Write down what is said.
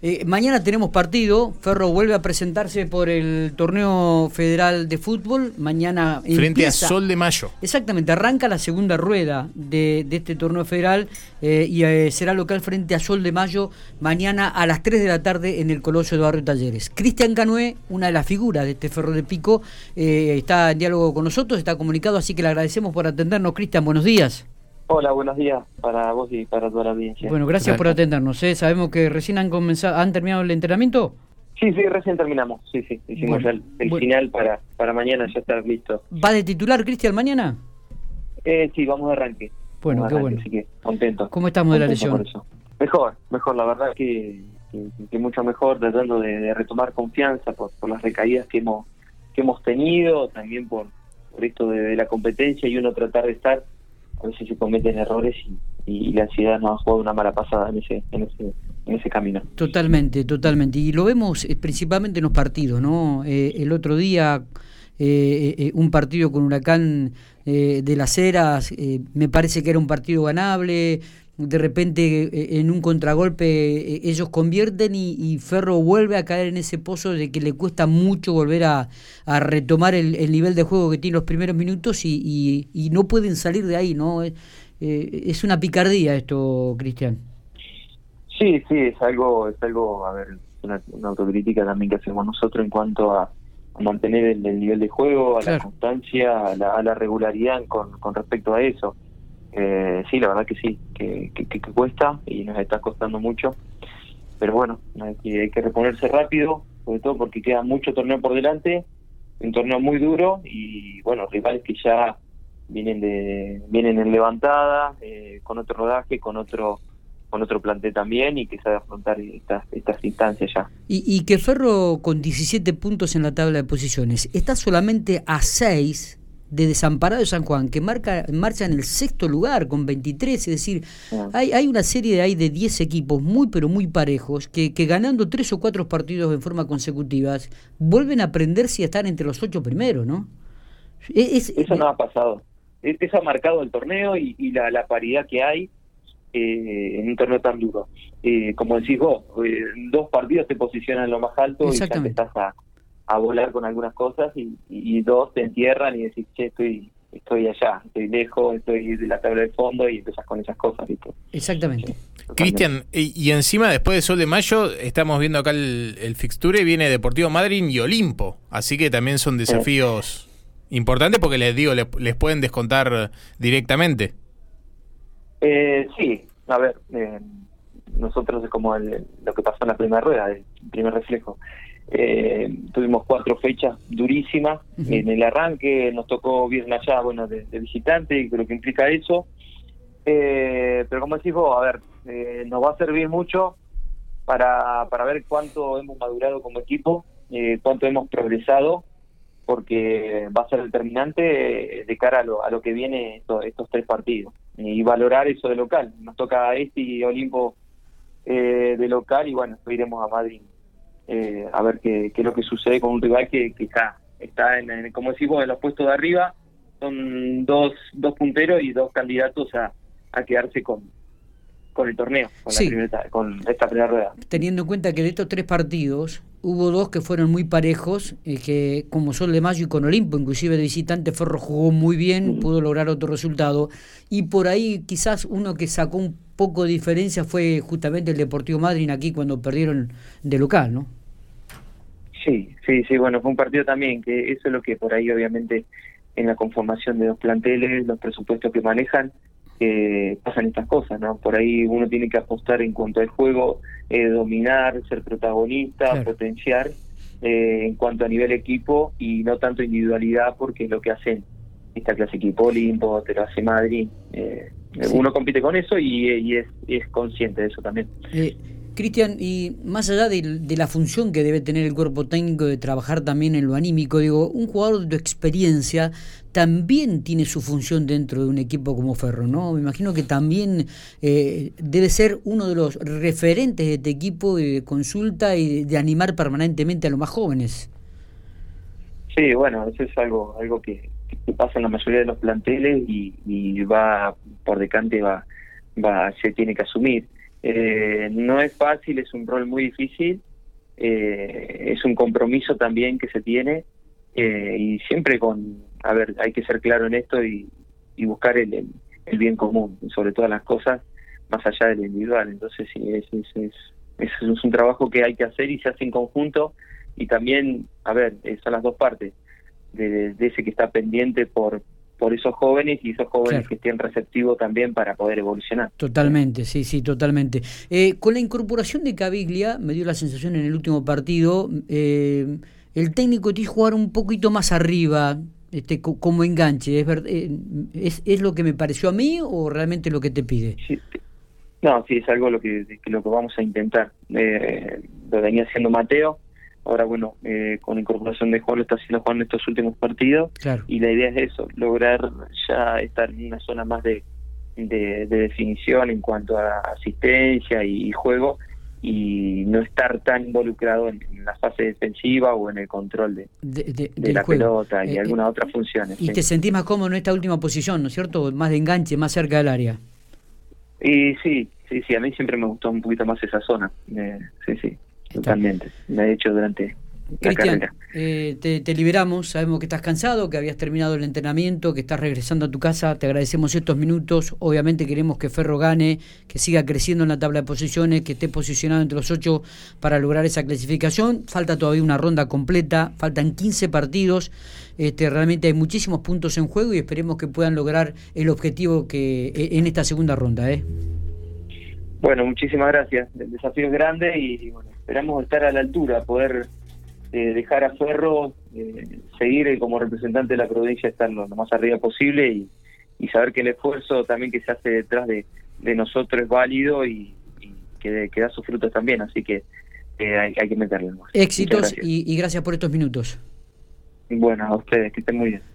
Eh, mañana tenemos partido. Ferro vuelve a presentarse por el torneo federal de fútbol. Mañana. Frente a Sol de Mayo. Exactamente, arranca la segunda rueda de, este torneo federal eh, y eh, será local frente a Sol de Mayo mañana a las 3 de la tarde en el Coloso de Barrio Talleres. Cristian Canoé, una de las figuras de este Ferro de Pico, está en diálogo con nosotros, está comunicado, así que le agradecemos por atendernos. Cristian, buenos días. Hola, buenos días para vos y para toda la audiencia. Bueno, gracias por atendernos. ¿eh? Sabemos que recién han comenzado, han terminado el entrenamiento. Sí, sí, recién terminamos. Sí, sí, hicimos ya el, final para, para mañana ya estar listo. ¿Va de titular Cristian mañana? Eh, sí, vamos de arranque. Bueno, qué bueno. Así que contento. ¿Cómo estamos de la lesión? Mejor, mejor, la verdad que, que, mucho mejor, tratando de, retomar confianza por, por las recaídas que hemos que hemos tenido, también por, por esto de la competencia y uno tratar de estar a veces se cometen errores y, la ansiedad nos ha jugado una mala pasada en ese, en ese, en ese camino. Totalmente, totalmente. Y lo vemos eh, principalmente en los partidos, ¿no? Eh, el otro día eh, un partido con Huracán de las Heras, me parece que era un partido ganable, de repente eh, en un contragolpe eh, ellos convierten y, Ferro vuelve a caer en ese pozo de que le cuesta mucho volver a, retomar el, nivel de juego que tiene los primeros minutos y, no pueden salir de ahí, ¿no? Eh, es una picardía esto, Cristian. Sí, sí, es algo, es algo, a ver, una, autocrítica también que hacemos nosotros en cuanto a, mantener el, nivel de juego, a la constancia, a la, a la regularidad con, con respecto a eso. Eh, sí, la verdad que sí, que, que, cuesta y nos está costando mucho. Pero bueno, hay que, hay que reponerse rápido, sobre todo porque queda mucho torneo por delante, un torneo muy duro y bueno, rivales que ya vienen de vienen en levantada, eh, con otro rodaje, con otro con otro plantel también y que sabe afrontar estas, estas instancias ya. Y, y que Ferro con 17 puntos en la tabla de posiciones está solamente a 6 de Desamparado de San Juan, que marca, marcha en el sexto lugar con 23, es decir, hay, hay una serie de, hay de 10 equipos muy pero muy parejos que, que ganando tres o cuatro partidos en forma consecutivas vuelven a prenderse y a estar entre los ocho primeros, ¿no? E, Eso no ha pasado. E, eso ha marcado el torneo y, la, la, paridad que hay eh, en un torneo tan duro. Eh, como decís vos, eh, dos partidos te posicionan en lo más alto y ya te estás a a volar con algunas cosas y, dos te entierran y decís, che, estoy, estoy allá, estoy lejos, estoy de la tabla de fondo y empezás con esas cosas. Exactamente. Cristian, y, encima después de Sol de Mayo estamos viendo acá el, el fixture, viene Deportivo Madrid y Olimpo, así que también son desafíos importantes porque les digo, les, pueden descontar directamente. Eh, sí, a ver, eh, nosotros es como lo que pasó en la primera rueda, el primer reflejo. Eh, tuvimos cuatro fechas durísimas. En el arranque nos tocó viernes allá, bueno, de, visitante, y creo que implica eso. Eh, pero como decís vos, a ver, eh, nos va a servir mucho para, para ver cuánto hemos madurado como equipo, eh, cuánto hemos progresado, porque va a ser determinante de cara a lo, a lo que viene estos, estos tres partidos. Y valorar eso de local. Nos toca este y Olimpo de local, y bueno, iremos a Madrid eh, a ver qué, qué, es lo que sucede con un rival que, que está, está en, como decimos, en los puestos de arriba. Son dos, dos punteros y dos candidatos a, a quedarse con, con el torneo, con, con esta primera rueda. Teniendo en cuenta que de estos tres partidos hubo dos que fueron muy parejos, eh, que como Sol de Mayo y con Olimpo, inclusive de visitante, Ferro jugó muy bien, pudo lograr otro resultado, y por ahí quizás uno que sacó un poco de diferencia fue justamente el Deportivo Madrid aquí cuando perdieron de local, ¿no? Sí, sí, sí, bueno, fue un partido también, que eso es lo que por ahí obviamente en la conformación de los planteles, los presupuestos que manejan, eh, pasan estas cosas, ¿no? Por ahí uno tiene que apostar en cuanto al juego, eh, dominar, ser protagonista, potenciar eh, en cuanto a nivel equipo y no tanto individualidad porque es lo que hacen esta clase equipo Olimpo, te lo hace Madrid. Eh, uno compite con eso y, y es, es consciente de eso también. Cristian, y más allá de, la función que debe tener el cuerpo técnico de trabajar también en lo anímico, digo, un jugador de tu experiencia también tiene su función dentro de un equipo como Ferro, ¿no? Me imagino que también eh, debe ser uno de los referentes de este equipo de consulta y de, animar permanentemente a los más jóvenes. Sí, bueno, eso es algo algo que, pasa en la mayoría de los planteles y, y va por decante va va se tiene que asumir Eh, no es fácil, es un rol muy difícil, eh, es un compromiso también que se tiene eh, y siempre con, a ver, hay que ser claro en esto y, buscar el, el, bien común, sobre todas las cosas, más allá del individual. Entonces, sí, es, es, un trabajo que hay que hacer y se hace en conjunto y también, a ver, son las dos partes, de ese que está pendiente por por esos jóvenes y esos jóvenes que estén receptivos también para poder evolucionar. Totalmente, sí, sí, totalmente. Eh, con la incorporación de Caviglia, me dio la sensación en el último partido, eh, el técnico te jugar un poquito más arriba, este, como enganche. ¿Es, eh, ¿Es, ¿Es lo que me pareció a mí o realmente lo que te pide? No, sí, es algo lo que, lo que vamos a intentar. lo venía haciendo Mateo Ahora, bueno, eh, con incorporación de Juan lo está haciendo Juan en estos últimos partidos. Y la idea es eso, lograr ya estar en una zona más de, de, definición en cuanto a asistencia y, juego y no estar tan involucrado en, la fase defensiva o en el control de, de, la pelota y eh, algunas eh, otras funciones. Y te sentís más cómodo en esta última posición, ¿no es cierto? Más de enganche, más cerca del área. Y sí, sí, sí, a mí siempre me gustó un poquito más esa zona. sí, sí. Totalmente, me he hecho durante carrera. Eh, te, liberamos, sabemos que estás cansado, que habías terminado el entrenamiento, que estás regresando a tu casa, te agradecemos estos minutos, obviamente queremos que Ferro gane, que siga creciendo en la tabla de posiciones, que esté posicionado entre los ocho para lograr esa clasificación, falta todavía una ronda completa, faltan 15 partidos, este, realmente hay muchísimos puntos en juego y esperemos que puedan lograr el objetivo que e, en esta segunda ronda. ¿eh? Bueno, muchísimas gracias, el desafío es grande y bueno, esperamos estar a la altura, poder eh, dejar a Ferro eh, seguir como representante de la provincia, estar lo, más arriba posible y, saber que el esfuerzo también que se hace detrás de, nosotros es válido y, que, da sus frutos también, así que eh, hay, que meterle más. Éxitos y, y gracias por estos minutos. Bueno, a ustedes, que estén muy bien.